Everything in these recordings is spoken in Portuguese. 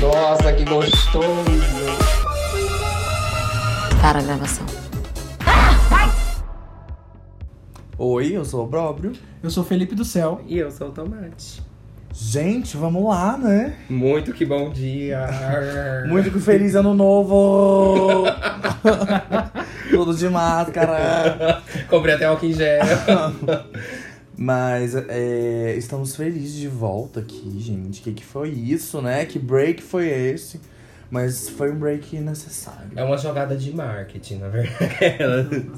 Nossa, que gostoso! Para a gravação. Oi, eu sou o Bróbrio. Eu sou Felipe do Céu. E eu sou o Tomate. Gente, vamos lá, né? Muito que bom dia! Muito que feliz ano novo! Tudo de máscara. Comprei até álcool em gel. Mas é, estamos felizes de volta aqui, gente. O que, que foi isso, né? Que break foi esse? Mas foi um break necessário. É uma jogada de marketing, na verdade.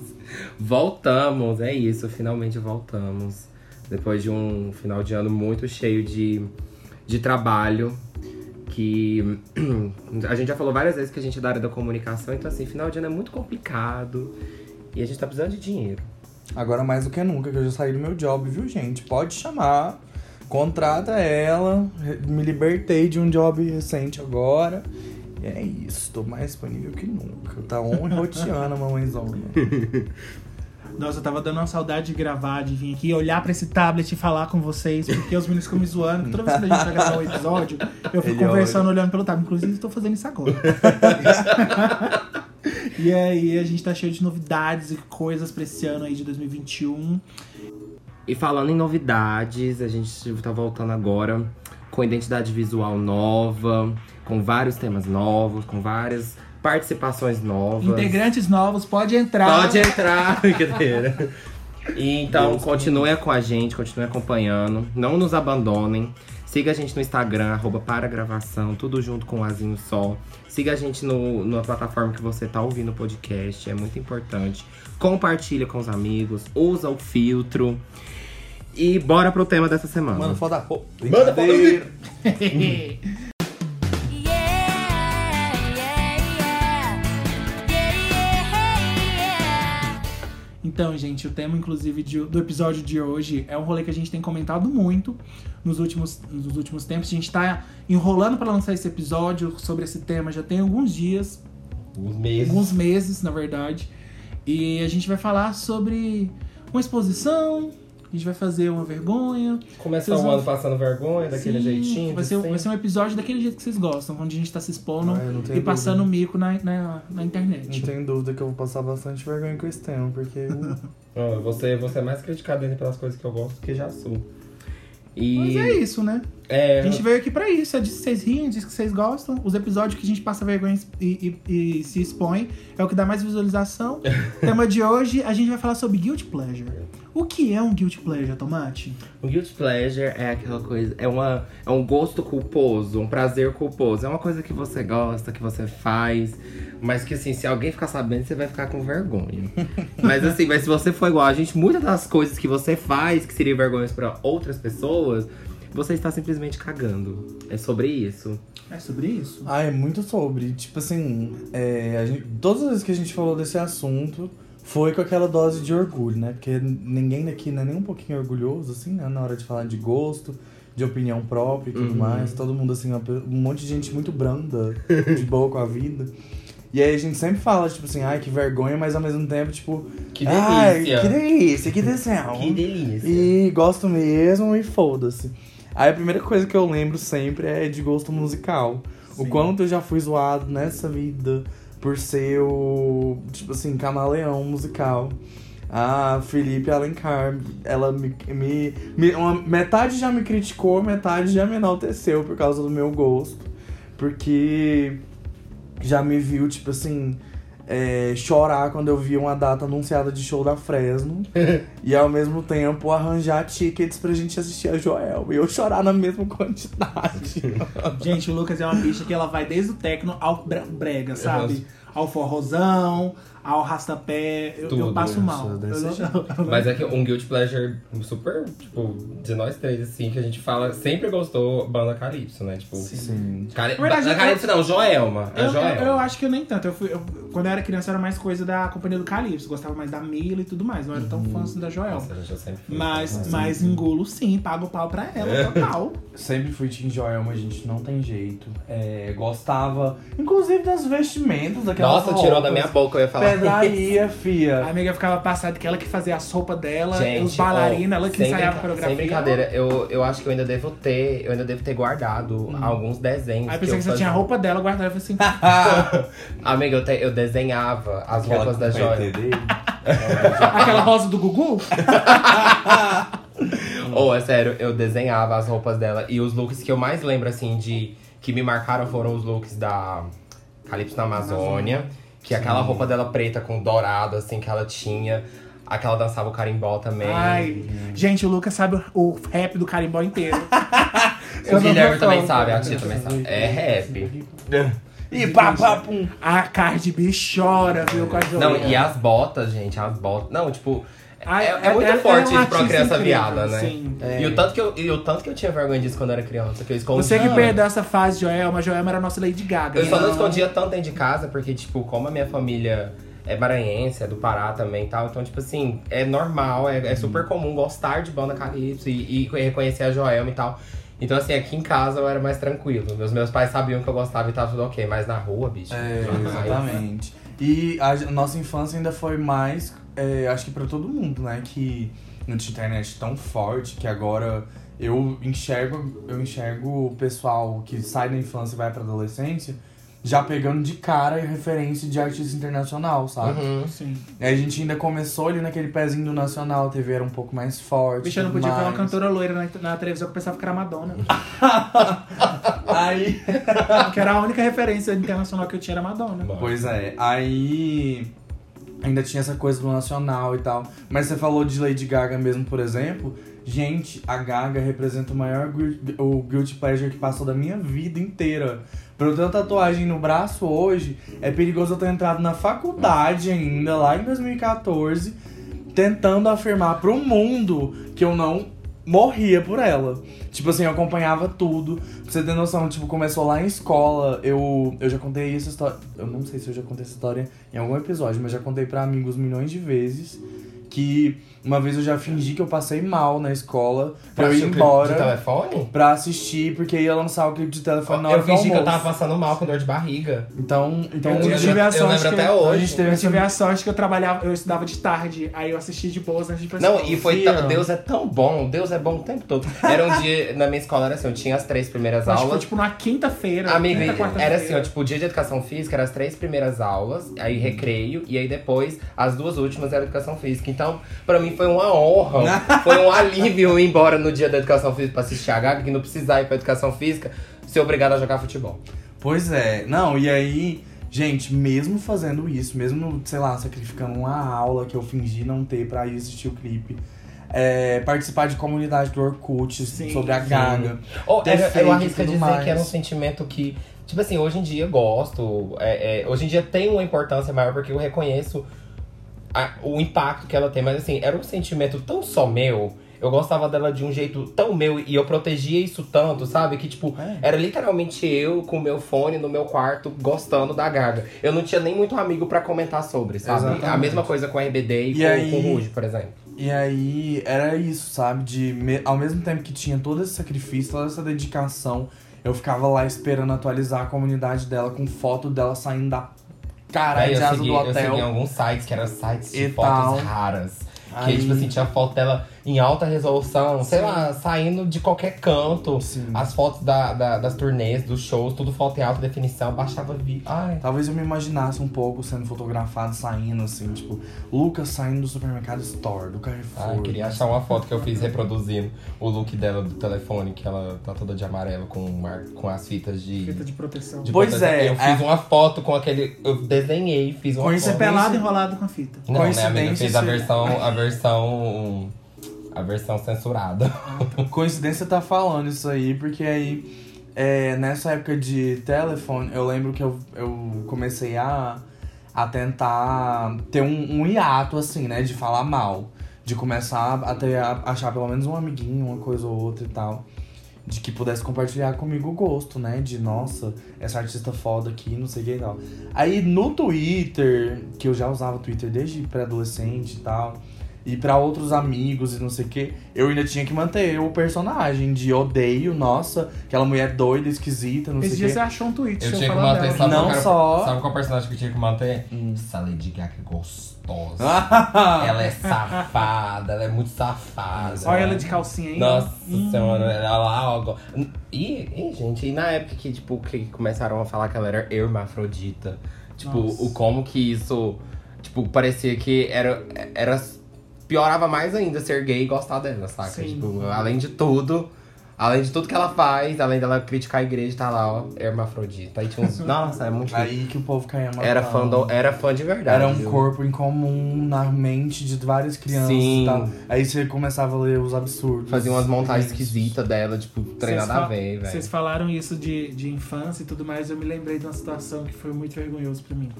voltamos, é isso, finalmente voltamos. Depois de um final de ano muito cheio de, de trabalho. Que a gente já falou várias vezes que a gente é da área da comunicação, então assim, final de ano é muito complicado. E a gente tá precisando de dinheiro. Agora mais do que nunca, que eu já saí do meu job, viu, gente? Pode chamar. Contrata ela. Me libertei de um job recente agora. E é isso, tô mais disponível que nunca. Tá on roteando a mamãezona. Nossa, eu tava dando uma saudade de gravar, de vir aqui, olhar pra esse tablet e falar com vocês, porque os meninos ficam me zoando. Toda vez que a gente vai gravar um episódio, eu fico Ele conversando, olhando pelo tablet. Inclusive, tô fazendo isso agora. e aí, a gente tá cheio de novidades e coisas pra esse ano aí de 2021. E falando em novidades, a gente tá voltando agora com identidade visual nova, com vários temas novos, com várias participações novas. Integrantes novos, pode entrar. Pode entrar, brincadeira. E então, continue com a gente, continue acompanhando. Não nos abandonem. Siga a gente no Instagram, arroba para gravação, tudo junto com o Azinho Só. Siga a gente no, na plataforma que você tá ouvindo o podcast, é muito importante. Compartilha com os amigos, usa o filtro. E bora pro tema dessa semana. Manda foda da pô. Manda foda Então, gente, o tema, inclusive, de- do episódio de hoje é um rolê que a gente tem comentado muito nos últimos, nos últimos tempos. A gente tá enrolando pra lançar esse episódio sobre esse tema já tem alguns dias, Uns meses. alguns meses, na verdade. E a gente vai falar sobre uma exposição, a gente vai fazer uma vergonha. Começar Vocês o vão- ano passando vergonha, daquele Sim, jeitinho. Vai ser, de vai ser um episódio daquele jeito que vocês gostam, onde a gente tá se expondo Ah, e passando dúvida. mico na, na, na internet. Não tenho dúvida que eu vou passar bastante vergonha com esse tema, porque. você, você é mais criticado ainda pelas coisas que eu gosto que já sou. E. Mas é isso, né? é, A gente veio aqui pra isso, é disso que vocês riem, disso que vocês gostam. Os episódios que a gente passa vergonha e, e- e se expõe é o que dá mais visualização. Tema de hoje, a gente vai falar sobre Guilty Pleasure. O que é um Guilty Pleasure, Tomate? O guilty pleasure é aquela coisa, é, uma, é um gosto culposo, um prazer culposo. É uma coisa que você gosta, que você faz, mas que assim, se alguém ficar sabendo, você vai ficar com vergonha. mas assim, mas se você for igual a gente, muitas das coisas que você faz, que seriam vergonhas pra outras pessoas, você está simplesmente cagando. É sobre isso. É sobre isso? Ah, é muito sobre. Tipo assim, é, a gente- todas as vezes que a gente falou desse assunto foi com aquela dose de orgulho, né? Porque ninguém daqui não é nem um pouquinho orgulhoso, assim, né? Na hora de falar de gosto, de opinião própria e tudo Uhum. mais. Todo mundo, assim, um monte de gente muito branda, de boa com a vida. E aí a gente sempre fala, tipo assim, ai, que vergonha, mas ao mesmo tempo, tipo. Que Ai, delícia. que delícia, que desenho. Que delícia. E gosto mesmo e foda-se. Aí a primeira coisa que eu lembro sempre é de gosto musical. O Sim. quanto eu já fui zoado nessa vida por ser o, tipo assim, camaleão musical. A Felipe Alencar, ela me, me, me- uma, metade já me criticou, metade já me enalteceu por causa do meu gosto. Porque já me viu, tipo assim, é, chorar quando eu vi uma data anunciada de show da Fresno. e ao mesmo tempo arranjar tickets pra gente assistir a Joel. E eu chorar na mesma quantidade. Gente, o Lucas é uma bicha que ela vai desde o techno ao bre- brega, sabe? Ao forrozão, ao rastapé. Eu, eu Tudo. passo mal. Desse Eu não- jeito. eu Mas é que um guilty pleasure super, tipo, de nós três, assim, que a gente fala, sempre gostou banda Calypso, né? Tipo, Sim. Cali... Verdade, eu- Calypso não, Joelma. A Eu, eu, Joelma. eu acho que eu nem tanto. Eu fui, eu- quando eu era criança, era mais coisa da companhia do Calypso. Gostava mais da Mila e tudo mais. Não era tão fã assim da Joel. Nossa, eu sempre fui. Mas, mas engulo sim, pago pau pra ela, total. Sempre fui Team Joel, mas a gente não tem jeito. É, gostava, inclusive, das vestimentas daquela aquela Nossa, tirou roupa. da minha boca, eu ia falar. Pedraria, A fia. amiga ficava passada que ela que fazia as roupas dela, Gente, os bailarinos, ela que ensaiava a coreografia. Sem brincadeira, eu, eu acho que eu ainda devo ter, eu ainda devo ter guardado alguns desenhos. Aí que pensei eu que você tinha a roupa dela guardada. Eu falei assim, Amiga, eu, te- eu desenhava as roupas da joia. aquela rosa do Gugu? Ou, é sério, eu desenhava as roupas dela. E os looks que eu mais lembro, assim, de. Que me marcaram foram os looks da Calypso na Amazônia. Que é aquela roupa dela preta com dourado, assim, que ela tinha. Aquela dançava o carimbó também. Ai, gente, o Lucas sabe o rap do carimbó inteiro. o Guilherme também sabe, a tia também sabe. É rap. E pá, pá, pum. A Cardi B chora, viu, com a Não, e as botas, gente, as botas. Não, tipo. Ai, é, é muito ela- forte é isso pra uma artista criança incrível, viada, né? sim. E, o tanto que eu, e o tanto que eu tinha vergonha disso quando eu era criança, que eu escondia. Você que perdeu essa fase, Joelma, Joelma era a nossa Lady Gaga. Eu só não Então, escondia tanto dentro de casa, porque, tipo, como a minha família é maranhense, é do Pará também e tal, então, tipo assim, é normal, é, é super comum gostar de banda calypso e, e reconhecer a Joelma e tal. Então, assim, aqui em casa eu era mais tranquilo. Meus, meus pais sabiam que eu gostava e tava tudo ok, mas na rua, bicho. É, exatamente. E a nossa infância ainda foi mais, é, acho que pra todo mundo, né? Que não tinha internet tão forte que agora eu enxergo, eu enxergo o pessoal que sai da infância e vai pra adolescência já pegando de cara referência de artista internacional, sabe? Uhum. Sim. A gente ainda começou ali naquele pezinho do nacional, a TV era um pouco mais forte. Bicho, eu não podia ver uma mais. cantora loira na, na televisão que eu pensava que era Madonna. Aí que era a única referência internacional que eu tinha era Madonna. Pois é, aí ainda tinha essa coisa do nacional e tal. Mas você falou de Lady Gaga mesmo, por exemplo. Gente, a Gaga representa o maior o guilty pleasure que passou da minha vida inteira. Pra eu ter uma tatuagem no braço hoje, é perigoso eu ter entrado na faculdade ainda, lá em 2014, tentando afirmar pro mundo que eu não morria por ela. Tipo assim, eu acompanhava tudo. Pra você ter noção, tipo, começou lá em escola. Eu, eu já contei essa história. Eu não sei se eu já contei essa história em algum episódio, mas já contei pra amigos milhões de vezes. Que uma vez eu já fingi que eu passei mal na escola pra eu ir embora De telefone? pra assistir, porque ia lançar o clipe de telefone na hora Eu fingi que eu tava passando mal com dor de barriga. Então, então Eu Eu, tive a eu sorte lembro que até a hoje. gente teve Eu tive a sorte que eu trabalhava, eu estudava de tarde, aí eu assisti de boas antes de ir pra Não, e foi tão, Deus é tão bom, Deus é bom o tempo todo. Era um dia, na minha escola era assim, eu tinha as três primeiras Eu Acho que foi aulas. tipo na quinta-feira. Amiga, quinta, era assim, ó, tipo, o dia de educação física eram as três primeiras aulas, aí recreio, e aí depois as duas últimas era educação física. Então, pra mim foi uma honra, foi um alívio ir embora no dia da educação física pra assistir a Gaga, que não precisar ir pra educação física, ser obrigado a jogar futebol. Pois é, não, e aí, gente, mesmo fazendo isso, mesmo, sei lá, sacrificando uma aula que eu fingi não ter pra ir assistir o clipe, é, participar de comunidade do Orkut Sim, sobre a. Gaga. Ou, eu feito arrisco dizer mais. que era um sentimento que, tipo assim, hoje em dia eu gosto, é, é, hoje em dia tem uma importância maior porque eu reconheço a- o impacto que ela tem, mas assim, era um sentimento tão só meu. Eu gostava dela de um jeito tão meu e eu protegia isso tanto, sabe? Que, tipo, É. era literalmente eu com o meu fone no meu quarto gostando da Gaga. Eu não tinha nem muito amigo pra comentar sobre, sabe? Exatamente. A mesma coisa com a RBD e, E com, aí- com o Ruge, por exemplo. E aí, era isso, sabe? De, me- ao mesmo tempo que tinha todo esse sacrifício, toda essa dedicação, eu ficava lá esperando atualizar a comunidade dela com foto dela saindo da caralho Aí de eu segui, do eu segui hotel. alguns sites que eram sites de E fotos tal. raras. Que, Aí- tipo assim, tinha foto dela em alta resolução, sei lá, saindo de qualquer canto. Sim. As fotos da, da- das turnês, dos shows, tudo foto em alta definição, baixava vi. Ai. Talvez eu me imaginasse um pouco sendo fotografado saindo, assim, tipo, Lucas saindo do supermercado Store, do Carrefour. Ai, queria achar uma foto que eu fiz reproduzindo o look dela do telefone, que ela tá toda de amarelo com, mar- com as fitas de. Fita de proteção. de Pois proteção. é, Eu é- fiz uma foto com aquele. Eu desenhei, fiz uma Coincidência- foto. Pelado enrolado com a fita. Não, né, amiga? Fiz a versão. A versão. A versão censurada. Coincidência tá falando isso aí, porque aí, é, nessa época de telefone, eu lembro que eu, eu comecei a, a tentar ter um, um hiato, assim, né, de falar mal. De começar a, ter, a achar pelo menos um amiguinho, uma coisa ou outra e tal. De que pudesse compartilhar comigo o gosto, né? De, nossa, essa artista foda aqui, não sei o que e tal. Aí no Twitter, que eu já usava Twitter desde pré-adolescente e tal, e pra outros amigos e não sei o que, eu ainda tinha que manter o personagem de odeio, nossa, aquela mulher doida, esquisita, não Esse sei dia o você que. achou um tweet, Eu tinha que manter, dela. sabe, Não qual era- só- sabe qual personagem que eu tinha que manter? Hum. Essa Lady Gaga é gostosa. ela é safada, ela é muito safada. Olha ela de calcinha aí. Nossa Hum. senhora, ela lá, ó. E, e, gente, e na época que, tipo, que começaram a falar que ela era hermafrodita, tipo, Nossa. o como que isso, tipo, parecia que era, era piorava mais ainda ser gay e gostar dela, saca? Sim. Tipo, além de tudo, além de tudo que ela faz, além dela criticar a igreja, tá lá, ó, hermafrodita. Aí tinha uns, nossa, é muito Aí que o povo caía matando. era fã, do, era fã de verdade. Era um viu? corpo em comum na mente de várias crianças Sim. e tal. Aí você começava a ler os absurdos. Fazia umas montagens Isso. esquisitas dela, tipo, treinada a ver, velho. Vocês falaram isso de, de infância e tudo mais, eu me lembrei de uma situação que foi muito vergonhoso pra mim.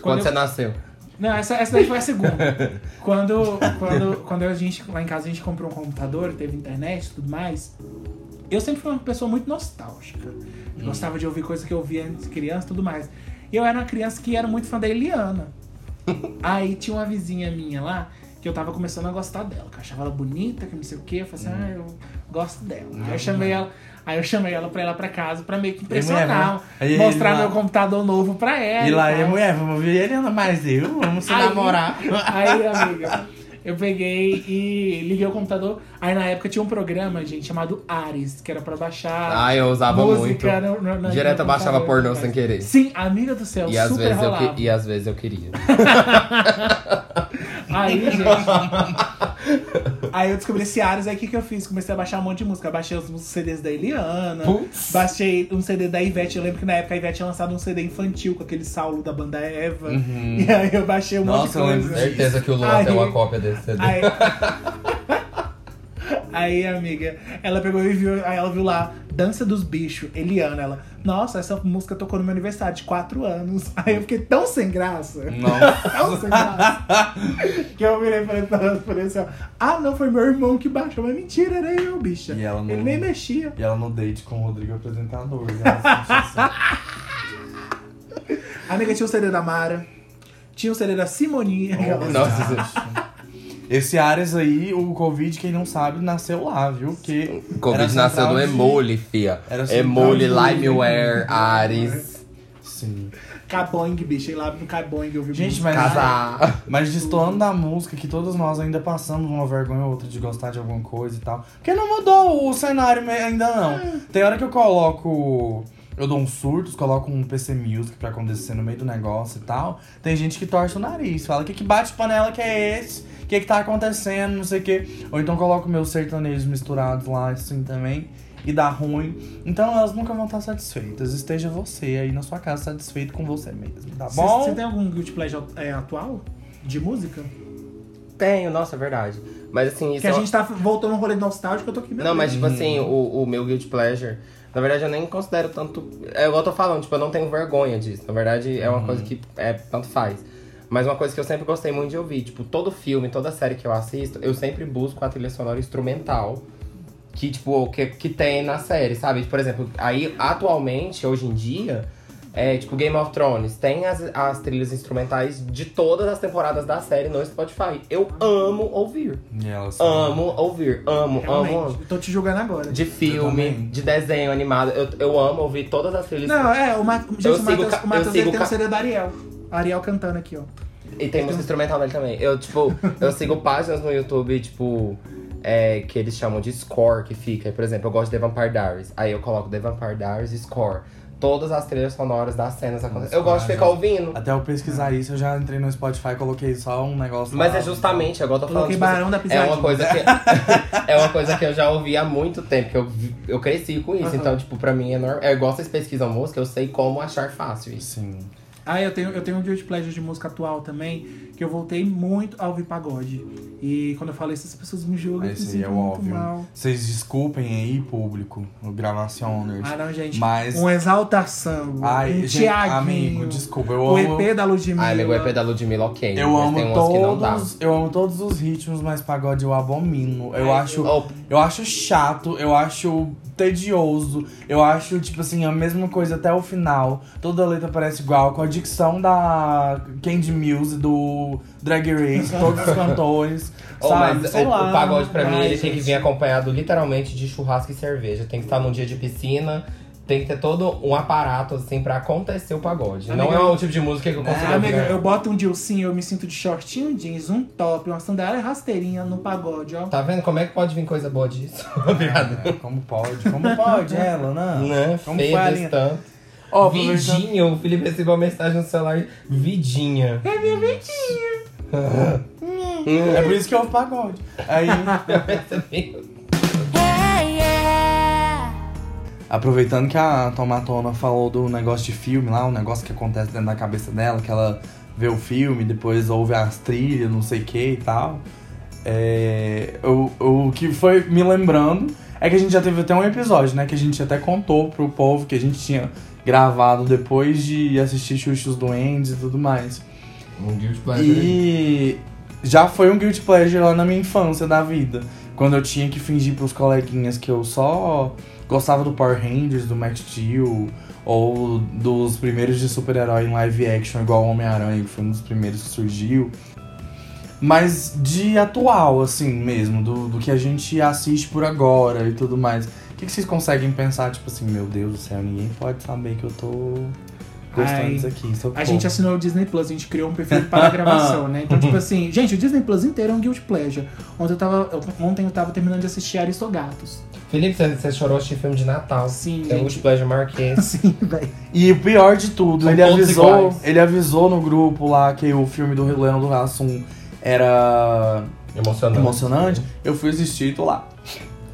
Quando eu- você nasceu? Não, essa, essa daí foi a segunda. quando, quando, quando a gente, lá em casa, a gente comprou um computador, teve internet e tudo mais. Eu sempre fui uma pessoa muito nostálgica. Eu Gostava de ouvir coisas que eu ouvia antes de criança e tudo mais. E eu era uma criança que era muito fã da Eliana. Aí tinha uma vizinha minha lá que eu tava começando a gostar dela, que eu achava ela bonita, que não sei o quê. Eu falei assim, ah, eu gosto dela. Aí eu chamei ela. Aí eu chamei ela pra ir lá pra casa pra meio que impressionar, mulher, aí mostrar lá- meu computador novo pra ela. E lá, e mulher, vamos ver ele anda mais eu, vamos se Aí- namorar. Aí, amiga, eu peguei e liguei o computador. Aí na época tinha um programa, gente, chamado Ares, que era pra baixar. Ah, eu usava música muito. No, no, Direto eu baixava pornô sem querer. Sim, amiga do céu, E às, super vezes eu rolava. que- e às vezes eu queria. Aí, gente. aí eu descobri esse Ares, aí o que, que eu fiz? Comecei a baixar um monte de música. Baixei os CDs da Eliana. Putz. Baixei um CD da Ivete. Eu lembro que na época a Ivete tinha lançado um CD infantil com aquele Saulo da banda Eva. Uhum. E aí eu baixei um Nossa, monte de lembro coisa. Certeza que o Luan tem uma cópia desse CD. Aí, aí, amiga, ela pegou e viu, aí ela viu lá, Dança dos Bichos, Eliana. Ela, nossa, essa música tocou no meu aniversário de 4 anos. Aí eu fiquei tão sem graça. Nossa. Tão sem graça. que eu virei pra ela e falei assim: ó, ah, não, foi meu irmão que baixou. Mas mentira, era eu, bicha. E ela não- Ele nem mexia. E ela no date com o Rodrigo apresentador. ela sentia assim. Amiga, tinha o CD da Mara. Tinha o CD da Simoninha. Nossa, Esse Ares aí, o Covid, quem não sabe, nasceu lá, viu? Que o Covid nasceu de- Emole, fia. Emole, Limeware, Ares. Sim. Caboing, bicho. Lá no Caboing eu vi Gente, mas, Casar. mas destoando da música, que todos nós ainda passamos uma vergonha ou outra de gostar de alguma coisa e tal. Porque não mudou o cenário ainda não. Tem hora que eu coloco. Eu dou uns surtos, coloco um PC Music pra acontecer no meio do negócio e tal. Tem gente que torce o nariz, fala: que, que bate panela que é esse? O que, que tá acontecendo? Não sei o quê. Ou então coloco meus sertanejos misturados lá assim também. E dá ruim. Então elas nunca vão estar satisfeitas. Esteja você aí na sua casa satisfeito com você mesmo, tá Você- bom? Você tem algum guilty pleasure é, atual? De música? Tenho, nossa, é verdade. Mas assim, isso Que a é gente tá voltando um rolê nostálgico, eu tô aqui Não, mas tipo Hum. assim, o, o meu guilty pleasure, na verdade eu nem considero tanto. É igual eu tô falando, tipo, eu não tenho vergonha disso. Na verdade, é uma coisa que é, tanto faz. Mas uma coisa que eu sempre gostei muito de ouvir, tipo, todo filme, toda série que eu assisto, eu sempre busco a trilha sonora instrumental que, tipo, que, que tem na série, sabe? Por exemplo, aí atualmente, hoje em dia, é tipo Game of Thrones, tem as, as trilhas instrumentais de todas as temporadas da série no Spotify. Eu amo ouvir. E elas Amo ouvir, amo, amo, Realmente, amo. tô te julgando agora. De filme, de desenho animado. Eu, eu amo ouvir todas as trilhas. Não, é, o, Ma... gente, Eu o sigo Matheus, ca- o Matheus eu ele sigo tem o ca- CD da Ariel. Ariel cantando aqui, ó. E tem música instrumental nele também. Eu, tipo, eu sigo páginas no YouTube, tipo, é, que eles chamam de score, que fica. Por exemplo, eu gosto de The Vampire Diaries. Aí eu coloco The Vampire Diaries e score. Todas as trilhas sonoras das cenas acontecem. Eu gosto de ficar ouvindo. Até eu pesquisar isso, eu já entrei no Spotify e coloquei só um negócio Mas lá. é justamente, agora eu tô falando. Coloquei tipo, assim, Barão da é Pisadinha. uma coisa que É uma coisa que eu já ouvi há muito tempo, que eu, vi- eu cresci com isso. Então, tipo, pra mim é normal. É igual vocês pesquisam música, eu sei como achar fácil isso. Sim. Ah, eu tenho, eu tenho um guilty pleasure de música atual também, que eu voltei muito a ouvir pagode. E quando eu falei isso, as pessoas me julgam, eu me Esse aí é óbvio. mal. Vocês desculpem aí, público, o Gravacioners. Ah, não, gente. Mas- Um exaltação. Ai, um gente, Tiaguinho. amigo, desculpa, eu O amo. EP da Ludmilla. Ah, amigo, o EP da Ludmilla, ok. Eu mas amo tem umas que não dá. todos, eu amo todos os ritmos, mas pagode eu abomino. Eu Ai, acho, Oh, eu acho chato, eu acho tedioso, eu acho tipo assim a mesma coisa até o final. Toda letra parece igual, com a dicção da Candy Muse do do Drag Race, todos os cantores. Oh, sabe? mas Sei o, lá. o pagode pra mim ele tem que vir acompanhado literalmente de churrasco e cerveja. Tem que estar num dia de piscina. Tem que ter todo um aparato, assim, pra acontecer o pagode. Não Amiga, é o tipo de música que eu consigo Ah, amiga, eu boto um Dilcinho, eu me sinto de shortinho jeans, um top, uma sandália rasteirinha no pagode, ó. Tá vendo como é que pode vir coisa boa disso? Obrigado. É, como pode? Como pode ela, né? Né? Como Feia desse linha? tanto. Ó, aproveitando- Vidinha, o Felipe recebeu uma mensagem no celular. Vidinha. É minha ventinha. É por isso que eu ouvo pagode. Aí, aproveitando que a Tomatona falou do negócio de filme lá, um negócio que acontece dentro da cabeça dela, que ela vê o filme, depois ouve as trilhas, não sei o que e tal. É, o, o que foi me lembrando é que a gente já teve até um episódio, né? Que a gente até contou pro povo que a gente tinha gravado depois de assistir Xuxa os Duendes e tudo mais. Um guilty pleasure. E já foi um guilty pleasure lá na minha infância da vida. Quando eu tinha que fingir pros coleguinhas que eu só gostava do Power Rangers, do Max Steel, ou dos primeiros de super-herói em live action, igual o Homem-Aranha, que foi um dos primeiros que surgiu. Mas de atual, assim mesmo, do, do que a gente assiste por agora e tudo mais. O que, que vocês conseguem pensar, tipo assim, meu Deus do céu, ninguém pode saber que eu tô gostando Ai, disso aqui. A gente assinou o Disney Plus, a gente criou um perfil para a gravação, né? Então, tipo assim, gente, o Disney Plus inteiro é um guilty pleasure. Ontem eu tava, ontem eu tava terminando de assistir Aristogatos. Felipe, você, você chorou assistindo filme de Natal. Sim, É um pleasure maior que esse. Sim, velho. E o pior de tudo, São ele avisou, iguais. ele avisou no grupo lá que o filme do Leandro Hassum era Emocionante. emocionante. Eu fui assistir e tô lá.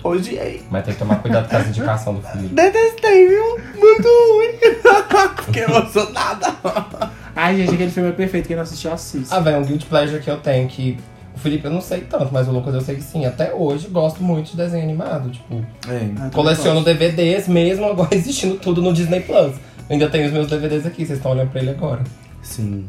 Odiei. Mas tem que tomar cuidado com essa indicação do Felipe. Detestei, viu? Muito ruim. Fiquei emocionada. Ai, gente, aquele filme é perfeito. Quem não assistiu, assista. Ah, velho, um guilty pleasure que eu tenho que. O Felipe eu não sei tanto, mas o Lucas eu sei que sim. Até hoje gosto muito de desenho animado. Tipo, É. Ah, coleciono DVDs mesmo agora existindo tudo no Disney Plus. Eu ainda tenho os meus DVDs aqui, vocês estão olhando pra ele agora. Sim.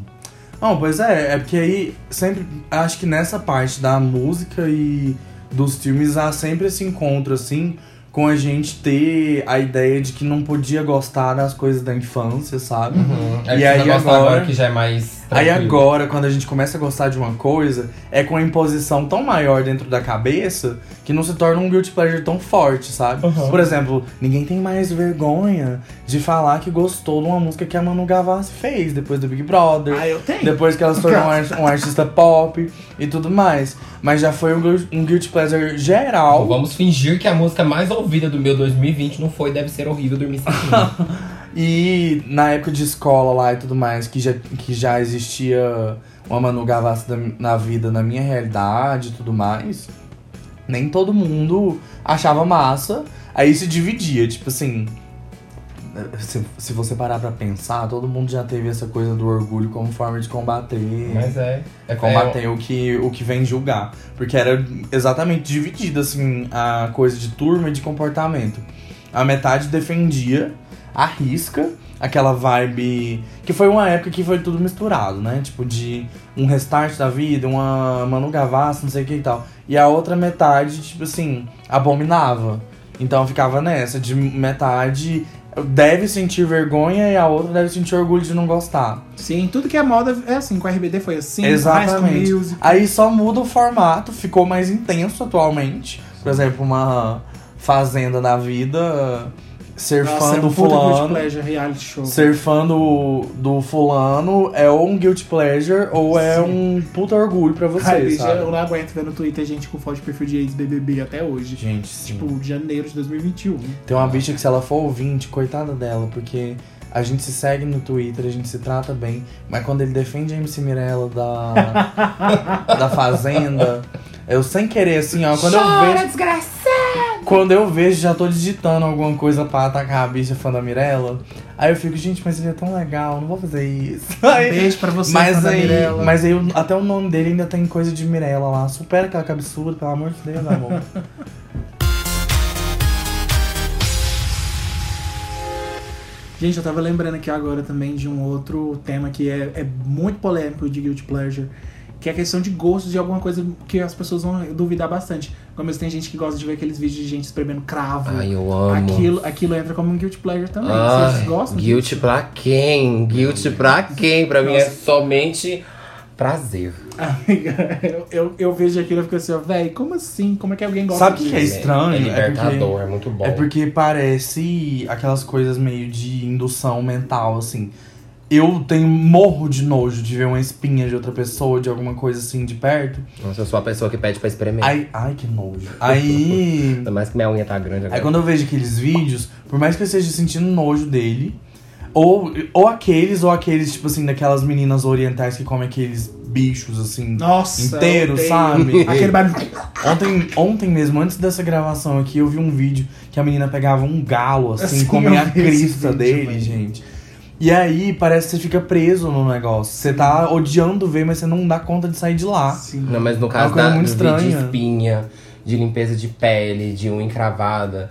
Não, pois é, é porque aí sempre. Acho que nessa parte da música e dos filmes há sempre esse encontro, assim, com a gente ter a ideia de que não podia gostar das coisas da infância, sabe? Aí E precisa aí gostar agora- que já é mais. Aí agora, quando a gente começa a gostar de uma coisa, é com a imposição tão maior dentro da cabeça que não se torna um guilty pleasure tão forte, sabe? Uhum. Por exemplo, ninguém tem mais vergonha de falar que gostou de uma música que a Manu Gavassi fez depois do Big Brother. Ah, eu tenho. Depois que ela se tornou um ar- um artista pop e tudo mais. Mas já foi um, guil- um guilty pleasure geral. Vamos fingir que a música mais ouvida do meu 2020 não foi Deve Ser Horrível Dormir Sozinho. E na época de escola lá e tudo mais, que já, que já existia uma Manu Gavassi da- na vida, na minha realidade e tudo mais, nem todo mundo achava massa. Aí se dividia, tipo assim. Se, se você parar pra pensar, todo mundo já teve essa coisa do orgulho como forma de combater. Mas é. É combater o que, o que vem julgar. Porque era exatamente dividida, assim, a coisa de turma e de comportamento. A metade defendia, a risca, aquela vibe. Que foi uma época que foi tudo misturado, né? Tipo, de um restart da vida, uma Manu Gavassi, não sei o que e tal. E a outra metade, tipo assim, abominava. Então ficava nessa, de metade deve sentir vergonha e a outra deve sentir orgulho de não gostar. Sim, tudo que é moda é assim. Com a RBD foi assim. Exatamente. Aí só muda o formato, ficou mais intenso atualmente. Por exemplo, uma fazenda da vida, ser Nossa, fã é do um fulano. pleasure, reality show. Ser fã do, do fulano é ou um guilty pleasure ou é Sim. um puta orgulho pra você, Ai, sabe? eu não aguento ver no Twitter gente com foto de perfil de ex-BBB até hoje. Gente, sim. Tipo, de janeiro de 2021. Tem uma bicha que se ela for ouvinte, coitada dela, porque a gente se segue no Twitter, a gente se trata bem, mas quando ele defende a MC Mirella da, da Fazenda, eu sem querer, assim, ó, quando eu vejo. desgraçado! Quando eu vejo, já tô digitando alguma coisa pra atacar a bicha fã da Mirella. Aí eu fico, gente, mas ele é tão legal, não vou fazer isso. Aí- Beijo pra você, mas fã da aí, Mirella. mas aí até o nome dele ainda tem coisa de Mirella lá. Supera aquela cabeçuda, pelo amor de Deus, amor. Gente, eu tava lembrando aqui agora também de um outro tema que é, é muito polêmico de Guilty Pleasure, que é a questão de gostos de alguma coisa que as pessoas vão duvidar bastante. Como tem gente que gosta de ver aqueles vídeos de gente espremendo cravo. Ai, eu amo. Aquilo, aquilo entra como um Guilty Pleasure também. Ai, Vocês gostam? guilty disso? pra quem? Guilty pra quem? Pra mim é Nossa. somente prazer. Amiga, eu, eu, eu vejo aquilo e fico assim, ó, véi, como assim? Como é que alguém gosta Sabe o que, que é estranho? É libertador, porque, é muito bom. é porque parece aquelas coisas meio de indução mental, assim. Eu tenho morro de nojo de ver uma espinha de outra pessoa, de alguma coisa assim de perto. Nossa, eu sou a pessoa que pede pra experimentar. Ai, ai que nojo. Aí. Ainda mais que minha unha tá grande agora. Aí quando eu vejo aqueles vídeos, por mais que eu esteja sentindo nojo dele, ou, ou aqueles, ou aqueles, tipo assim, daquelas meninas orientais que comem aqueles bichos, assim, Nossa, inteiros, sabe? Aquele barulho. Ontem, ontem mesmo, antes dessa gravação aqui, eu vi um vídeo que a menina pegava um galo, assim, Sim, comia a crista vídeo, dele, velho. gente. E aí, parece que você fica preso no negócio. Você tá odiando ver, mas você não dá conta de sair de lá. Sim. Não, mas no caso uma coisa da, muito vídeo de estranha. espinha, de limpeza de pele, de unha encravada,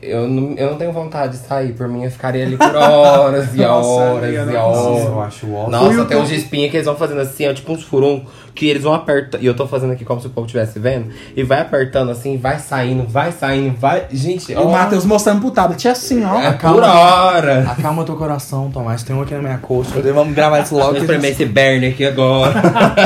eu não, eu não tenho vontade de sair. Por mim, eu ficaria ali por horas e Nossa, horas e não Nossa, horas. eu acho ótimo. Nossa, tem uns de espinha que eles vão fazendo assim, ó, tipo uns furum, que eles vão apertando. E eu tô fazendo aqui como se o povo estivesse vendo. E vai apertando assim, vai saindo, vai saindo, vai. Gente, O ó, Matheus mostrando pro tablet assim, ó. é calma. por hora. Acalma teu coração, Tomás. Tem um aqui na minha coxa. Vamos gravar isso logo. Espremer gente- esse Bernie aqui agora.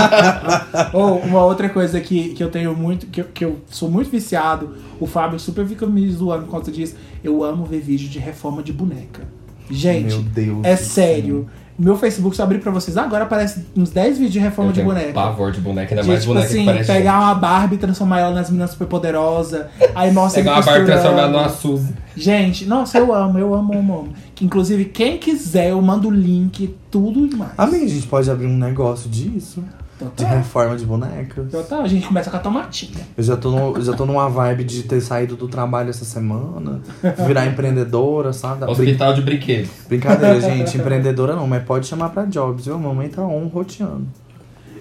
Ou uma outra coisa que, que eu tenho muito, que eu, que eu sou muito viciado, o Fábio super fica me zoando por conta disso. Eu amo ver vídeo de reforma de boneca. Gente, Meu Deus é sério. Meu Facebook, só abrir pra vocês agora, aparece uns 10 vídeos de reforma Eu de tenho boneca. Pavor de boneca, ainda De, mais tipo boneca assim, que parece. pegar uma Barbie e transformar ela nas meninas super poderosas. Aí mostra Pegar uma Barbie costurando. transformada numa Suzy. Gente, nossa, eu amo, eu amo, amo, amo. Que, inclusive, quem quiser, eu mando o link, tudo e mais. Amiga, a gente pode abrir um negócio disso. De Total. reforma de bonecas. Total, a gente começa com a tomatinha. Eu já tô, no, já tô numa vibe de ter saído do trabalho essa semana, virar empreendedora, sabe? Brin- Hospital de brinquedos. Brincadeira, gente. Empreendedora não, mas pode chamar pra jobs, viu? A mamãe tá on roteando.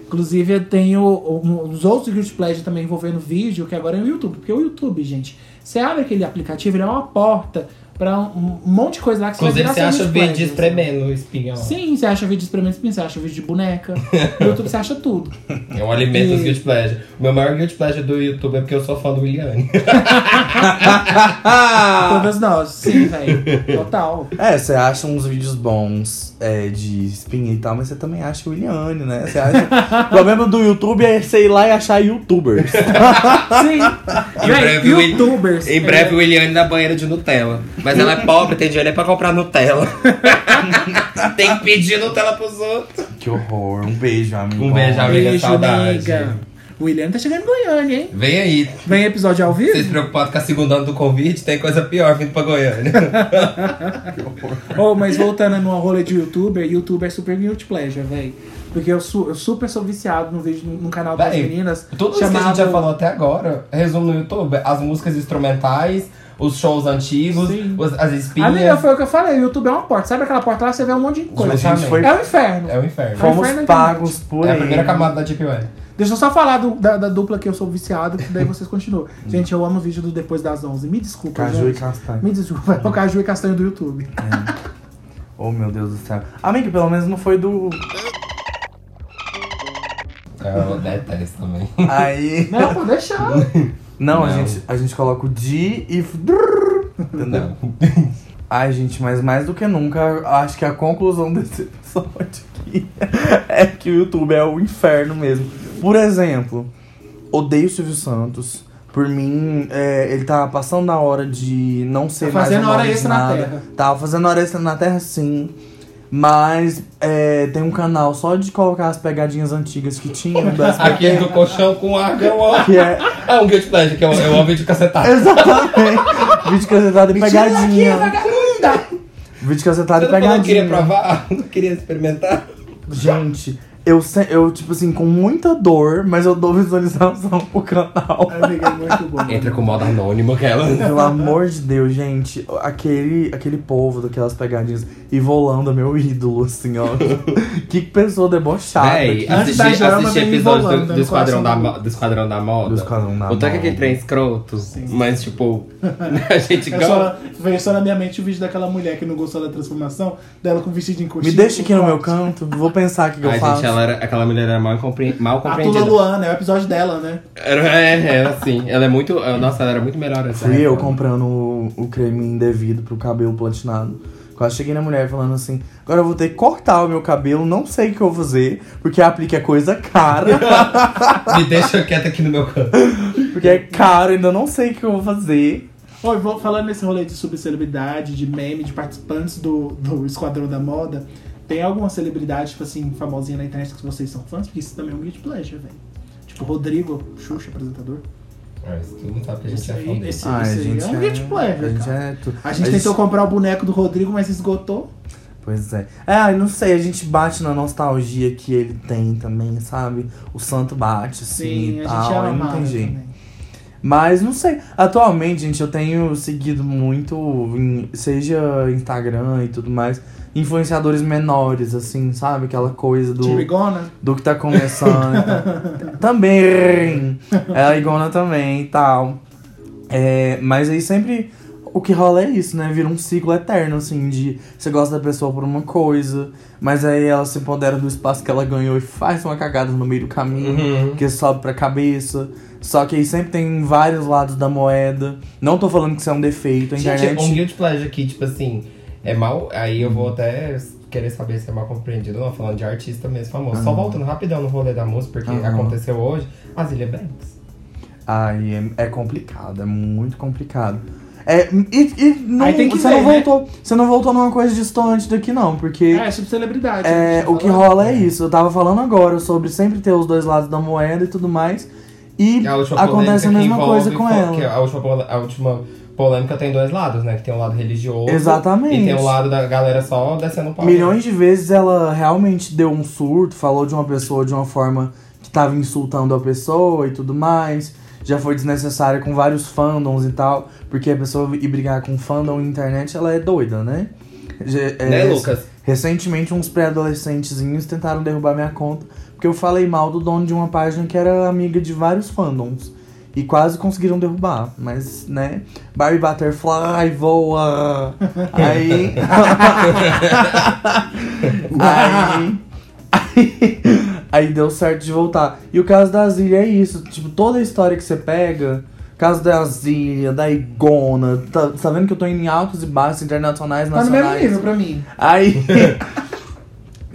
Inclusive, eu tenho uns outros Guilty Pleasure também envolvendo vídeo, que agora é o YouTube. Porque o YouTube, gente, você abre aquele aplicativo, ele é uma porta pra um, monte de coisa lá que você Inclusive, vai você acha vídeo de espremendo o espinho lá. Sim, você acha vídeo de experimento espinho, você acha vídeo de boneca. No YouTube você acha tudo. É um alimento dos E- Guilty Pleasure. O meu maior Guilty Pleasure do YouTube é porque eu sou fã do Williane. Todas nós. Sim, velho. Total. É, você acha uns vídeos bons é, de espinha e tal, mas você também acha o Williane, né? Você acha... o problema do YouTube é você ir lá e achar youtubers. Sim. Em breve, youtubers. Em breve, é, o Williane na banheira de Nutella. Mas ela é pobre, tem dinheiro pra comprar Nutella. tem que pedir Nutella pros outros. que horror. Um beijo, amigo. Um beijo, amiga. Beijo, saudade. amiga. O William tá chegando em Goiânia, hein? Vem aí. Vem episódio ao Vocês vivo? preocupados com a segunda onda do convite? Tem coisa pior vindo pra Goiânia. Oh, mas voltando no rolê de youtuber, youtuber é super guilty pleasure, velho. Porque eu, su- eu super sou viciado no vídeo no, no canal das Véi, meninas. Tudo isso que a gente já falou até agora, resumo no YouTube, as músicas instrumentais, os shows antigos, os- as espinhas. Amiga, foi o que eu falei, o YouTube é uma porta. Sabe aquela porta lá, você vê um monte de coisa. Foi- É o inferno. É o inferno. Foi- Fomos Inferno pagos por É a primeira camada da Deep Web. Deixa eu só falar do- da, da dupla que eu sou viciado, que daí vocês continuam. gente, eu amo o vídeo do Depois das 11. Me desculpa, Caju e gente. castanho. Me desculpa, é o Caju e Castanho do YouTube. Oh, meu Deus do céu. Amiga, pelo menos não foi do... É, Eu detesto também. Aí... Não, pode deixar. Não, A, Não. gente, a gente coloca o di e... Entendeu? Ai, gente, mas mais do que nunca, acho que a conclusão desse episódio aqui é que o YouTube é o inferno mesmo. Por exemplo, odeio o Silvio Santos. Por mim, é, ele tá passando da hora de não ser Tá mais fazendo hora de extra na nada. Terra. Tava fazendo hora extra na Terra, sim. Mas é, tem um canal só de colocar as pegadinhas antigas que tinham do Aqui SBT, do colchão com água, eu amo. que é É um Guilty Pleasure, que eu, eu amo vídeo cacetado. exatamente vídeo casetado e pegadinha. vagabunda! Vídeo casetado Você e não falou que queria pegadinha. provar? Não queria experimentar? Gente, eu, eu, tipo assim, com muita dor, mas eu dou visualização pro canal. Amiga, é muito bom. Entra com modo anônimo, aquela. Pelo amor de Deus, gente, aquele, aquele povo daquelas pegadinhas Ivolanda, meu ídolo, assim, ó. que pessoa debochada. Véi, assisti, assisti episódios do, do, esquadrão da, do Esquadrão da Moda. Do Esquadrão da O tanque é que Moda. trem escroto, mas tipo, a gente gosta. só, veio só na minha mente o vídeo daquela mulher que não gostou da transformação, dela com vestido em coxinha. Me deixa aqui no meu canto. vou pensar o que, que eu faço. Ela era, aquela mulher era mal, compre... mal A Tula compreendida. Luana, é o episódio dela, né? Era, é, era assim. Ela é muito. Nossa, ela era muito melhor essa Fui eu comprando o, o creme indevido pro cabelo platinado. Quase cheguei na mulher falando assim: agora eu vou ter que cortar o meu cabelo, não sei o que eu vou fazer, porque a aplique é coisa cara. Me deixa quieto aqui no meu canto. porque é caro, ainda não sei o que eu vou fazer. Oi, vou falando nesse rolê de subcelebridade, de meme, de participantes do, do Esquadrão da Moda. Tem alguma celebridade, tipo assim, famosinha na internet que vocês são fãs? Porque isso também é um guilty pleasure, velho. Tipo, Rodrigo, Xuxa, apresentador. Mas tu não sabe que a gente Esse é fã dele. esse, Ai, esse aí é um guilty a pleasure, gente cara. é tu- A gente tentou comprar o boneco do Rodrigo, mas esgotou. Pois é. É, não sei, a gente bate na nostalgia que ele tem também, sabe? O santo bate, assim, Sim, e a tal, gente ama não tem jeito. também. Mas não sei. Atualmente, gente, eu tenho seguido muito, em- seja Instagram e tudo mais, influenciadores menores, assim, sabe? Aquela coisa do, Tirigona? do que tá começando. também! É a Igona também e tal. É, mas aí sempre o que rola é isso, né? Vira um ciclo eterno, assim, de você gosta da pessoa por uma coisa, mas aí ela se empodera do espaço que ela ganhou e faz uma cagada no meio do caminho Uhum. que sobe pra cabeça. Só que aí sempre tem vários lados da moeda. Não tô falando que isso é um defeito, a Gente, internet. um guilty pleasure aqui, tipo assim, é mal. Aí eu vou até querer saber se é mal compreendido ou não, falando de artista mesmo famoso. Só Aham. voltando rapidão no rolê da música, porque Aham. aconteceu hoje, Azilia Banks. Ai, é, é complicado, é muito complicado. É, e, e não, Aí tem que você, ver, não né? voltou, você não voltou numa coisa distante daqui, não, porque É, subcelebridade. é, a gente o que rola é isso. Eu tava falando agora sobre sempre ter os dois lados da moeda e tudo mais. E A acontece a mesma coisa com fo- que ela. a, última, a última polêmica tem dois lados, né? Que tem um lado religioso. Exatamente. E tem o lado da galera só descendo o pau. Milhões de vezes ela realmente deu um surto, falou de uma pessoa de uma forma que tava insultando a pessoa e tudo mais. Já foi desnecessária com vários fandoms e tal, porque a pessoa ir brigar com fandom na internet, ela é doida, né? É, Né, Lucas? Recentemente, uns pré-adolescentezinhos tentaram derrubar minha conta porque eu falei mal do dono de uma página que era amiga de vários fandoms. E quase conseguiram derrubar. Mas, né? Barbie Butterfly voa! Aí. aí. Aí, aí deu certo de voltar. E o caso da Zília é isso. Tipo, toda a história que você pega. Caso da Zília, da Igona. Tá, tá vendo que eu tô indo em altos e baixos internacionais, Tá no mesmo nacionais. nível pra mim. Aí.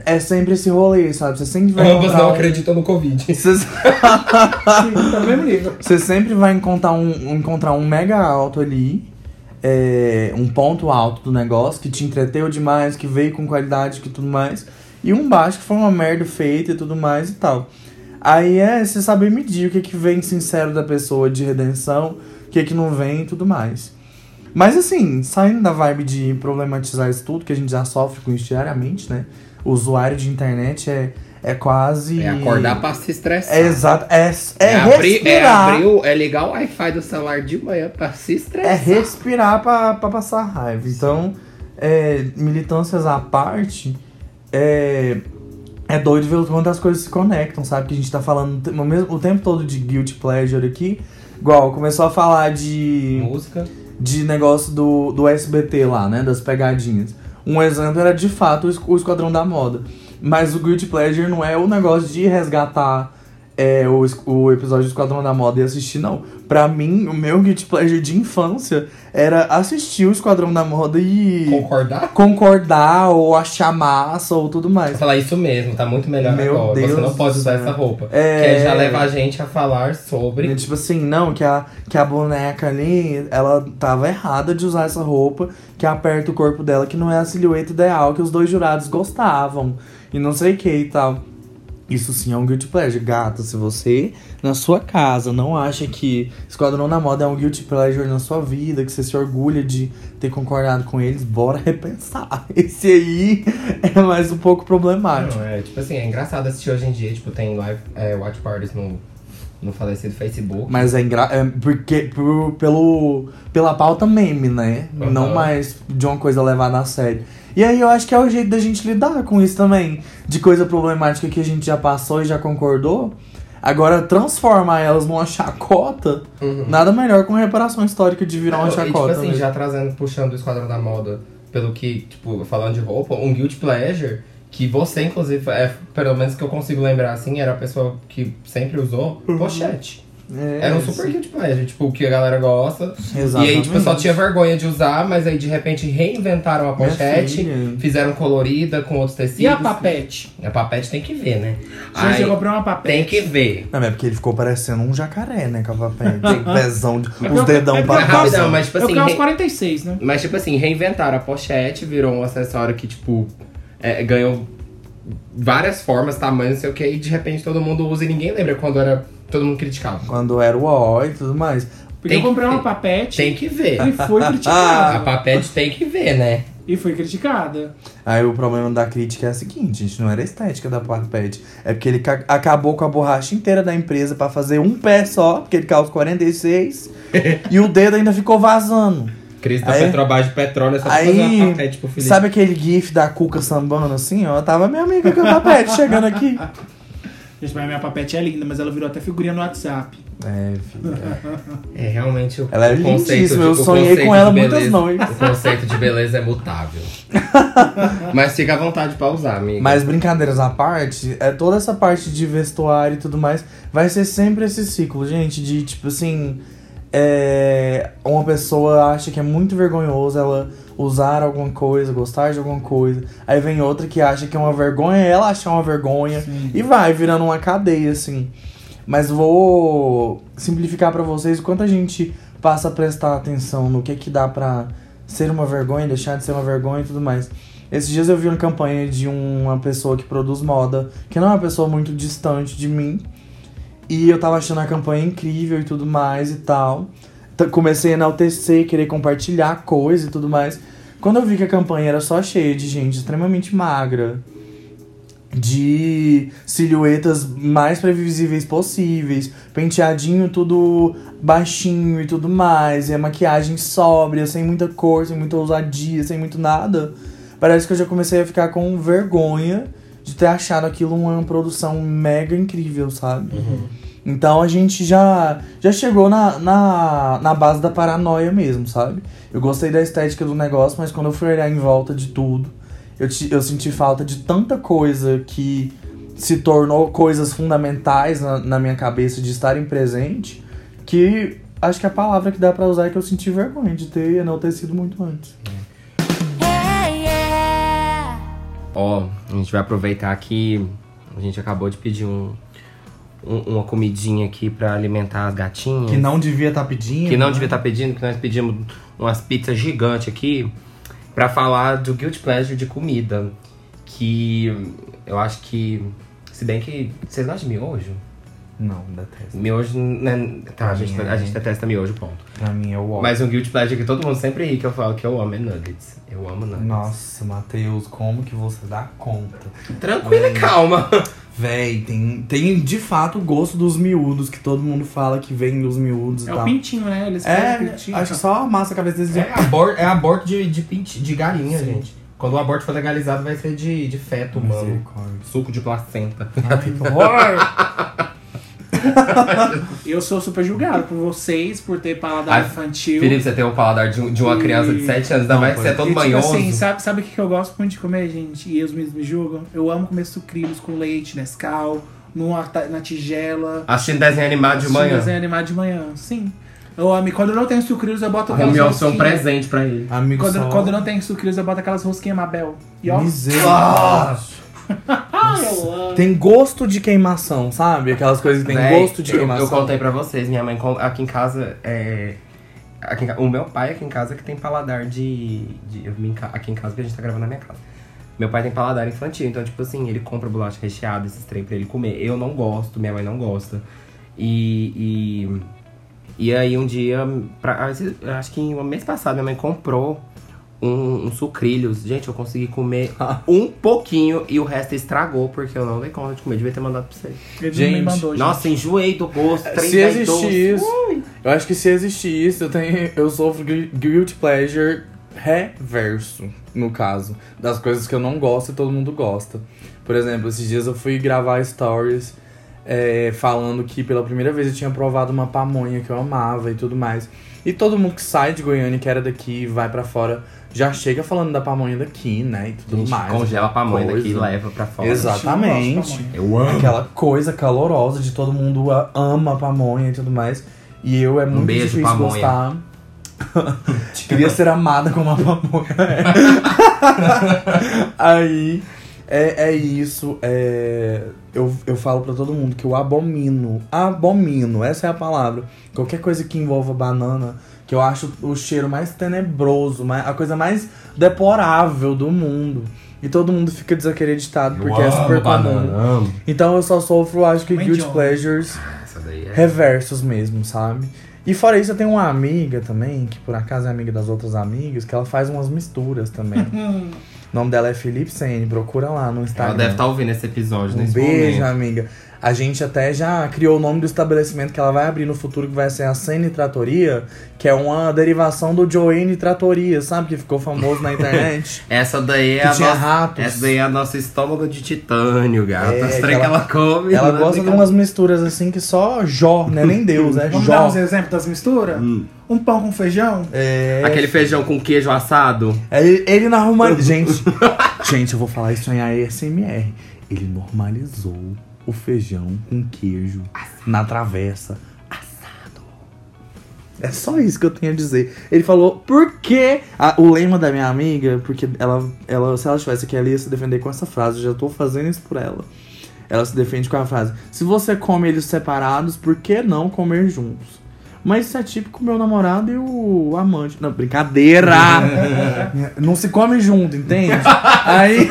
É sempre esse rolê, sabe? Você sempre vai Ambas encontrar não um- acreditam no Covid. Você, Sim, tá no mesmo nível. você sempre vai encontrar um, encontrar um mega alto ali. é, um ponto alto do negócio que te entreteu demais, que veio com qualidade que tudo mais. E um baixo que foi uma merda feita e tudo mais e tal. Aí é você saber medir o que, que vem sincero da pessoa de redenção, o que, que não vem e tudo mais. Mas assim, saindo da vibe de problematizar isso tudo, que a gente já sofre com isso diariamente, né? Usuário de internet é, é quase. É acordar pra se estressar. É exato. É, é, É, abrir, é respirar. abrir o- é ligar o Wi-Fi do celular de manhã pra se É estressar. respirar pra, pra passar raiva. Então, é, militâncias à parte, é, é doido ver o quanto as coisas se conectam, sabe? Que a gente tá falando o, mesmo, o tempo todo de guilty pleasure aqui. Igual, começou a falar de, Música. de negócio do, do SBT lá, né? Das pegadinhas. Um exemplo era de fato o Es- o Esquadrão da Moda. Mas o Guilty Pleasure não é o negócio de resgatar é, o, o episódio do Esquadrão da Moda e assistir, não. Pra mim, o meu Guilty Pleasure de infância era assistir o Esquadrão da Moda e Concordar? concordar ou achar massa ou tudo mais. Falar isso mesmo, tá muito melhor Meu agora. Você Deus não pode usar essa roupa. É. Que já leva a gente a falar sobre. Tipo assim, não, que a, que a boneca ali, ela tava errada de usar essa roupa, que aperta o corpo dela, que não é a silhueta ideal que os dois jurados gostavam. E não sei o que e tal. Isso sim é um guilty pleasure. Gata, se você, na sua casa, não acha que Esquadrão da Moda é um guilty pleasure na sua vida, que você se orgulha de ter concordado com eles, bora repensar. Esse aí é mais um pouco problemático. Não, é tipo assim, é engraçado assistir hoje em dia, tipo, tem live é, watch parties no, no falecido Facebook. Mas é, engra... é porque por, pelo, pela pauta meme, né? Aham. Não mais de uma coisa levada a sério. E aí eu acho que é o jeito da gente lidar com isso também. De coisa problemática que a gente já passou e já concordou. Agora transformar elas numa chacota, Uhum. nada melhor com reparação histórica de virar uma E, tipo chacota. assim, mesmo. já trazendo, puxando o Esquadrão da Moda, pelo que, tipo, falando de roupa, um guilty pleasure, que você, inclusive, é, pelo menos que eu consigo lembrar, assim, era a pessoa que sempre usou, Uhum. pochete. É, Era um super guilty pleasure, tipo, o que a galera gosta. Exatamente. E aí, tipo, pessoal tinha vergonha de usar, mas aí de repente reinventaram a pochete, fizeram colorida com outros tecidos. E a papete? A papete tem que ver, né? Gente, Aí, eu comprei uma papete. tem que ver. Não, é porque ele ficou parecendo um jacaré, né? Com a papel. Tem pezão, de, os dedão é pra fora. mas tipo eu assim. aos re- 46, né? Mas, tipo assim, reinventaram a pochete, virou um acessório que, tipo, é, ganhou várias formas, tamanhos, não sei o que, e de repente todo mundo usa e ninguém lembra quando era. Todo mundo criticava. Quando era o ó e tudo mais. Porque Tem eu comprei que- uma papete Tem que ver. e fui A criticada. papete tem que ver, né? e fui criticada. Aí o problema da crítica é o seguinte, gente, não era a estética da papete. É porque ele ca- acabou com a borracha inteira da empresa pra fazer um pé só, porque ele calça 46, e o dedo ainda ficou vazando. Cris da Aí- Petrobras de petróleo é só pra fazer uma Aí, papete pro Felipe. sabe aquele gif da Cuca sambando assim, ó? Tava minha amiga com a papete chegando aqui. Gente, mas minha papete é linda, mas ela virou até figurinha no WhatsApp. É, filha. É realmente o Ela é lindíssima, de- eu sonhei com ela de muitas beleza- noites. O conceito de beleza é mutável. Mas fica à vontade pra usar, amiga. Mas brincadeiras à parte, é toda essa parte de vestuário e tudo mais, vai ser sempre esse ciclo, gente, de tipo assim. É, uma pessoa acha que é muito vergonhoso ela usar alguma coisa, gostar de alguma coisa. Aí vem outra que acha que é uma vergonha, ela achar uma vergonha. E vai virando uma cadeia, assim. Mas vou simplificar pra vocês o quanto a gente passa a prestar atenção no que que dá pra ser uma vergonha, deixar de ser uma vergonha e tudo mais. Esses dias eu vi uma campanha de uma pessoa que produz moda, que não é uma pessoa muito distante de mim. E eu tava achando a campanha incrível e tudo mais e tal. Comecei a enaltecer, querer compartilhar coisa e tudo mais. Quando eu vi que a campanha era só cheia de gente extremamente magra, de silhuetas mais previsíveis possíveis, penteadinho tudo baixinho e tudo mais, e a maquiagem sóbria, sem muita cor, sem muita ousadia, sem muito nada. Parece que eu já comecei a ficar com vergonha de ter achado aquilo uma produção mega incrível, sabe? Então a gente já, já chegou na, na, na base da paranoia mesmo, sabe? Eu gostei da estética do negócio, mas quando eu fui olhar em volta de tudo, eu, ti- eu senti falta de tanta coisa que se tornou coisas fundamentais na, na minha cabeça de estarem presente, que acho que a palavra que dá pra usar é que eu senti vergonha de ter enaltecido muito antes. Ó, a gente vai aproveitar que a gente acabou de pedir um, um- uma comidinha aqui pra alimentar as gatinhas. Que não devia estar pedindo. Que não né? devia estar pedindo, que nós pedimos umas pizzas gigantes aqui pra falar do Guilty Pleasure de comida. Que eu acho que. Se bem que. Vocês gostam de miojo? Não, detesto. Miojo, né? Tá, a gente, é- a gente detesta miojo, ponto. Pra mim é o ó. Mas um Guilty Pleasure que todo mundo sempre ri, que eu falo que eu amo é nuggets. Eu amo nuggets. Nossa, Matheus, como que você dá conta? Tranquila e calma. Véi, tem, tem de fato o gosto dos miúdos, que todo mundo fala que vem dos miúdos e É tal. o pintinho, né? Eles É, pintinho. acho que só amassa a cabeça deles e É aborto, é aborto de, de, pinti- de galinha, gente. Quando o aborto for legalizado, vai ser de, de feto humano. Suco de placenta. Ai, que horror! Eu sou super julgado por vocês, por ter paladar Ai, infantil. Felipe, você tem um paladar de, de uma E- criança de 7 anos, ainda mais que você é todo E, tipo manhoso. assim, sabe, sabe o que eu gosto muito de comer, gente? E os meninos me julgam? Eu amo comer sucrilhos com leite, Nescau, numa, na tigela. Assistindo desenho animado de manhã. desenho animado de manhã. Sim. Eu amo. E quando eu não tenho sucrilhos, eu boto O aquelas office é um rosquinhas. presente pra ele. Amigo Quando, só... quando eu não tenho sucrilhos, eu boto aquelas rosquinhas Mabel. E ó. Misericórdia. Tem gosto de queimação, sabe? Aquelas coisas que tem Véi, gosto de queimação. Eu, contei pra vocês, minha mãe aqui em casa é. aqui em o meu pai aqui em casa que tem paladar de. de- aqui em casa que a gente tá gravando na minha casa. Meu pai tem paladar infantil, então, tipo assim, ele compra bolacha recheada, esses trem pra ele comer. Eu não gosto, minha mãe não gosta. E. E, e aí um dia, pra, acho que um mês passado, minha mãe comprou um, um sucrilhos. Gente, eu consegui comer um pouquinho e o resto estragou, porque eu não dei conta de comer. Devia ter mandado pra você. Ele Gente, não me mandou, gente. Nossa, enjoei do gosto. Se existir isso, eu acho que se existir isso, eu tenho, eu sofro gui- guilty pleasure reverso, no caso, das coisas que eu não gosto e todo mundo gosta. Por exemplo, esses dias eu fui gravar stories é, falando que pela primeira vez eu tinha provado uma pamonha que eu amava e tudo mais. E todo mundo que sai de Goiânia, que era daqui, vai pra fora, já chega falando da pamonha daqui, né? E tudo gente mais. congela a pamonha coisa. daqui e leva pra fora. Exatamente. Eu amo. Aquela coisa calorosa de todo mundo ama a pamonha e tudo mais. E eu é muito beijo, difícil pamonha. gostar. Queria ser amada como a pamonha. Aí é, é isso. É, eu, eu falo pra todo mundo que eu abomino. Abomino, essa é a palavra. Qualquer coisa que envolva banana, que eu acho o cheiro mais tenebroso, a coisa mais deplorável do mundo. E todo mundo fica desacreditado porque é super comum. amo. Então eu só sofro, acho que, de pleasures daí é. reversos mesmo, sabe? E fora isso, eu tenho uma amiga também, que por acaso é amiga das outras amigas, que ela faz umas misturas também. O nome dela é Felipe Sene, procura lá no Instagram. Ela deve estar ouvindo esse episódio Um nesse beijo, momento. amiga. A gente até já criou o nome do estabelecimento que ela vai abrir no futuro, que vai ser a Sene Tratoria, que é uma derivação do Joanne Tratoria, sabe? Que ficou famoso na internet. Essa daí é Que a tinha nossa. ratos. Essa daí é a nossa estômago de titânio, gata. É, Os que ela- ela come. ela não é gosta de umas misturas assim que só Jó, né? Nem Deus, é Vamos dar Jó. uns exemplos das misturas? Um pão com feijão? É, Aquele feijão com queijo assado. Ele, ele normalizou. Gente, gente, eu vou falar isso em ASMR. Ele normalizou o feijão com queijo na travessa. Assado. É só isso que eu tenho a dizer. Ele falou, por quê? Ah, o lema da minha amiga, porque ela, ela, se ela estivesse aqui, ela ia se defender com essa frase. Eu já tô fazendo isso por ela. Ela se defende com a frase: Se você come eles separados, por que não comer juntos? Mas isso é típico meu namorado e o amante. Não, brincadeira! não se come junto, entende? Aí.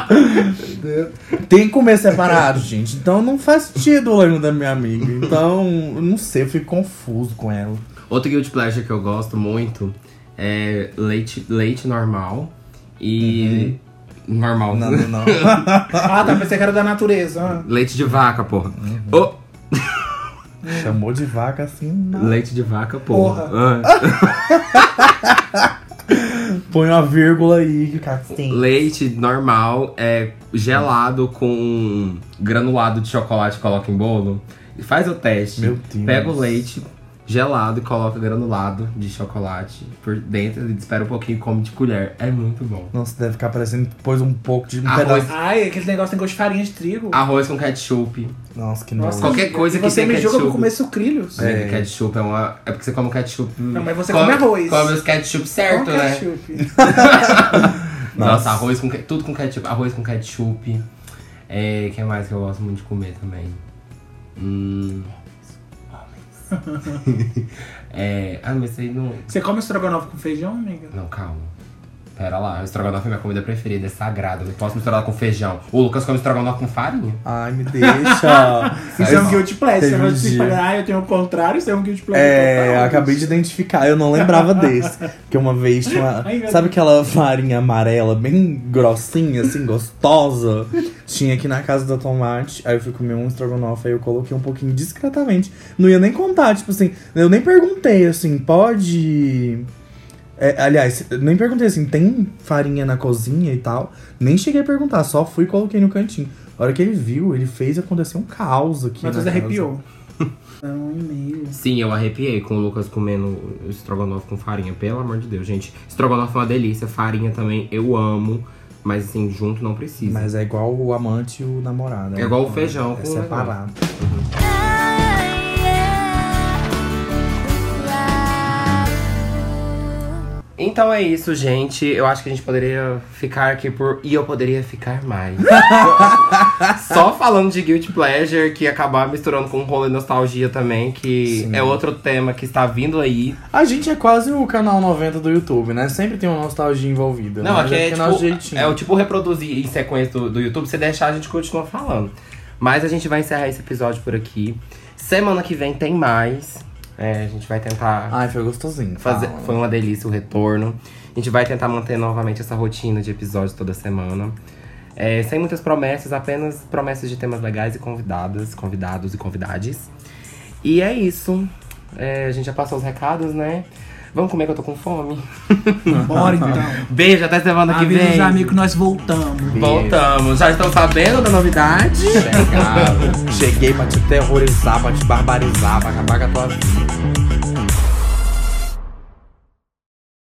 Tem que comer separado, gente. Então não faz sentido o lema da minha amiga. Então, não sei, eu fico confuso com ela. Outro guilty pleasure que eu gosto muito é leite, leite normal e. Normal. Não, não, não. Ah, tá, pensei que era da natureza. Leite de vaca, porra. Ô, Chamou de vaca assim. Não. leite de vaca, porra. Porra. Ah. Põe uma vírgula aí que assim. Leite normal é gelado com granulado de chocolate e coloca em bolo. E faz o teste. Meu Deus. Pega o leite gelado e coloca granulado de chocolate por dentro e espera um pouquinho e come de colher. É muito bom. Nossa, deve ficar parecendo depois um pouco de um Arroz. pedaço. Ai, aquele negócio tem gosto de farinha de trigo. Arroz com ketchup. Nossa, que Nossa, nojo. qualquer coisa que você me julga ketchup. por comer sucrilhos. É. É. Ketchup é uma. É porque você come o ketchup. Não, mas você come arroz. Come os ketchup certo, Com né? ketchup. Nossa, Nossa. arroz com tudo com ketchup. Arroz com ketchup. É, que mais que eu gosto muito de comer também? Hum. é. Ah, mas aí não. Você come estrogonofe com feijão, amiga? Não, calma. Pera lá, o estrogonofe é minha comida preferida, é sagrada. Eu não posso misturar com feijão. O Lucas come estrogonofe com farinha. Ai, me deixa. Isso é um guilty pleasure. Você vai um se dia. falar, ah, eu tenho o contrário, isso é um guilty pleasure. É, eu acabei de identificar, eu não lembrava desse. Porque uma vez tinha uma. Ai, Sabe aquela farinha amarela bem grossinha, assim, gostosa? Tinha aqui na casa da Tomate. Aí eu fui comer um estrogonofe, aí eu coloquei um pouquinho discretamente. Não ia nem contar, tipo assim, eu nem perguntei assim, pode. É, aliás, nem perguntei assim, tem farinha na cozinha e tal. Nem cheguei a perguntar, só fui e coloquei no cantinho. A hora que ele viu, ele fez acontecer um caos aqui. Você arrepiou. É um e-mail. Sim, eu arrepiei com o Lucas comendo estrogonofe com farinha. Pelo amor de Deus, gente. Estrogonofe é uma delícia, farinha também eu amo. Mas assim, junto não precisa. Mas é igual o amante e o namorado. né? É igual o feijão É com o separado. Então é isso, gente. Eu acho que a gente poderia ficar aqui por. E eu poderia ficar mais. Só falando de Guilty Pleasure, que acabar misturando com um rolê nostalgia também, que Sim. é outro tema que está vindo aí. A gente é quase o canal 90 do YouTube, né? Sempre tem uma nostalgia envolvida. Não, aqui é nosso tipo, jeitinho. é o tipo reproduzir em sequência do, do YouTube, se deixar a gente continua falando. Mas a gente vai encerrar esse episódio por aqui. Semana que vem tem mais. É, a gente vai tentar Ai, foi gostosinho. fazer. fala. Foi uma delícia o retorno. A gente vai tentar manter novamente essa rotina de episódios toda semana. É, sem muitas promessas, apenas promessas de temas legais e convidadas, convidados e convidades. E é isso. É, a gente já passou os recados, né? Vamos comer que eu tô com fome. Bora então. Beijo, até semana que Avisa vem. os amigos que nós voltamos. Voltamos. Já estão sabendo da novidade? Chegaram. Cheguei pra te terrorizar, pra te barbarizar, pra acabar com a tua vida.